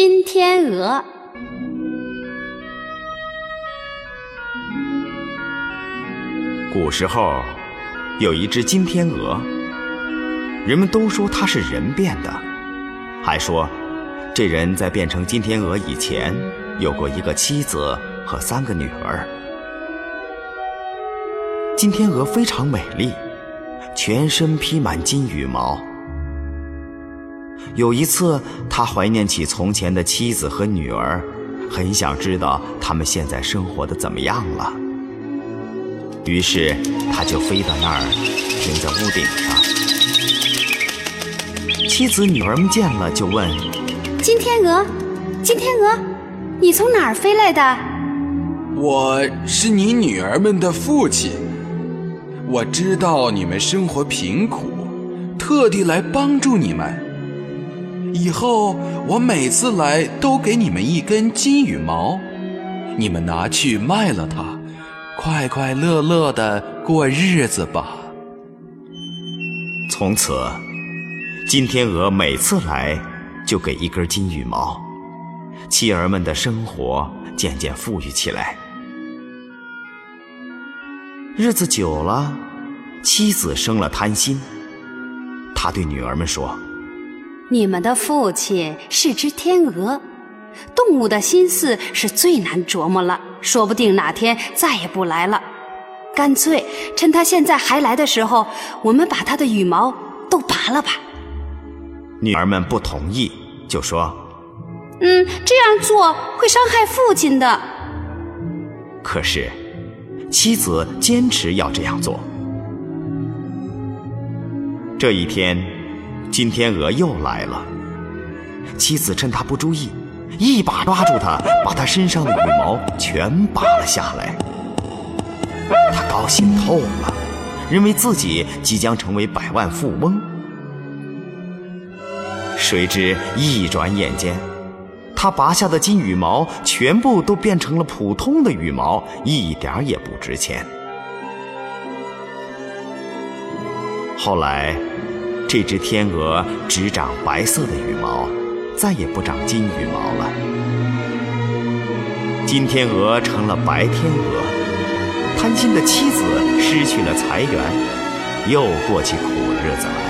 金天鹅。古时候，有一只金天鹅，人们都说它是人变的，还说这人在变成金天鹅以前，有过一个妻子和三个女儿。金天鹅非常美丽，全身披满金羽毛。有一次，他怀念起从前的妻子和女儿，很想知道他们现在生活的怎么样了。于是，他就飞到那儿，停在屋顶上。妻子、女儿们见了，就问：“金天鹅，金天鹅，你从哪儿飞来的？”“我是你女儿们的父亲，我知道你们生活贫苦，特地来帮助你们。以后我每次来都给你们一根金羽毛，你们拿去卖了它。”快快乐乐的过日子吧。从此，金天鹅每次来就给一根金羽毛，妻儿们的生活渐渐富裕起来。日子久了，妻子生了贪心，她对女儿们说：“你们的父亲是只天鹅。”动物的心思是最难琢磨了，说不定哪天再也不来了。干脆趁它现在还来的时候，我们把它的羽毛都拔了吧。女儿们不同意，就说：“嗯，这样做会伤害父亲的。”可是妻子坚持要这样做。这一天，金天鹅又来了，妻子趁他不注意。一把抓住他，把他身上的羽毛全拔了下来。他高兴透了，认为自己即将成为百万富翁。谁知一转眼间，他拔下的金羽毛全部都变成了普通的羽毛，一点也不值钱。后来，这只天鹅只长白色的羽毛。再也不长金羽毛了，金天鹅成了白天鹅，贪心的妻子失去了财源，又过起苦日子了。